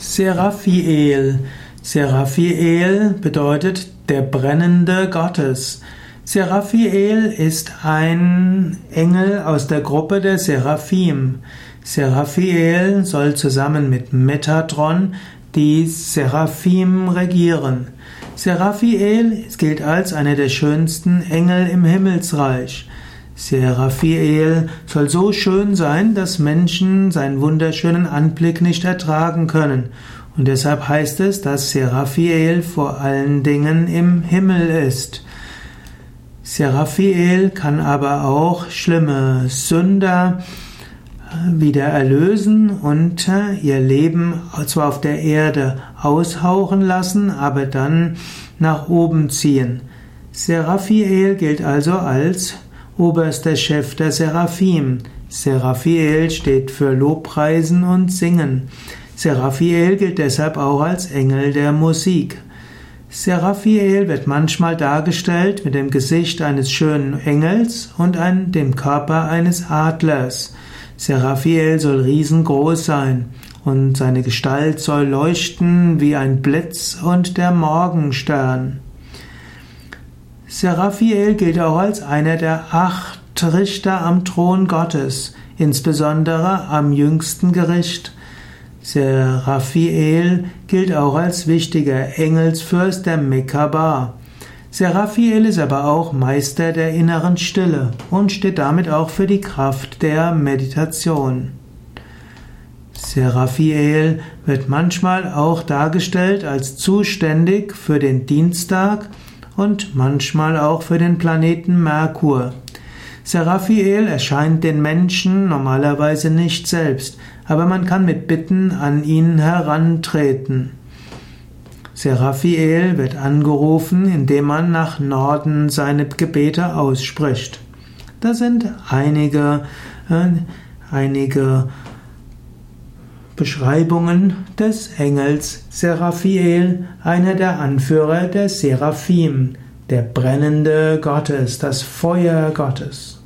Seraphiel. Seraphiel bedeutet der brennende Gottes. Seraphiel ist ein Engel aus der Gruppe der Seraphim. Seraphiel soll zusammen mit Metatron die Seraphim regieren. Seraphiel gilt als einer der schönsten Engel im Himmelsreich. Seraphiel soll so schön sein, dass Menschen seinen wunderschönen Anblick nicht ertragen können. Und deshalb heißt es, dass Seraphiel vor allen Dingen im Himmel ist. Seraphiel kann aber auch schlimme Sünder wieder erlösen und ihr Leben zwar auf der Erde aushauchen lassen, aber dann nach oben ziehen. Seraphiel gilt also als oberster Chef der Seraphim. Seraphiel steht für Lobpreisen und Singen. Seraphiel gilt deshalb auch als Engel der Musik. Seraphiel wird manchmal dargestellt mit dem Gesicht eines schönen Engels und dem Körper eines Adlers. Seraphiel soll riesengroß sein und seine Gestalt soll leuchten wie ein Blitz und der Morgenstern. Seraphiel gilt auch als einer der acht Richter am Thron Gottes, insbesondere am jüngsten Gericht. Seraphiel gilt auch als wichtiger Engelsfürst der Mekaba. Seraphiel ist aber auch Meister der inneren Stille und steht damit auch für die Kraft der Meditation. Seraphiel wird manchmal auch dargestellt als zuständig für den Dienstag und manchmal auch für den Planeten Merkur. Seraphiel erscheint den Menschen normalerweise nicht selbst, aber man kann mit Bitten an ihn herantreten. Seraphiel wird angerufen, indem man nach Norden seine Gebete ausspricht. Da sind einige, äh, einige Beschreibungen des Engels Seraphiel, einer der Anführer der Seraphim, der brennende Gottes, das Feuer Gottes.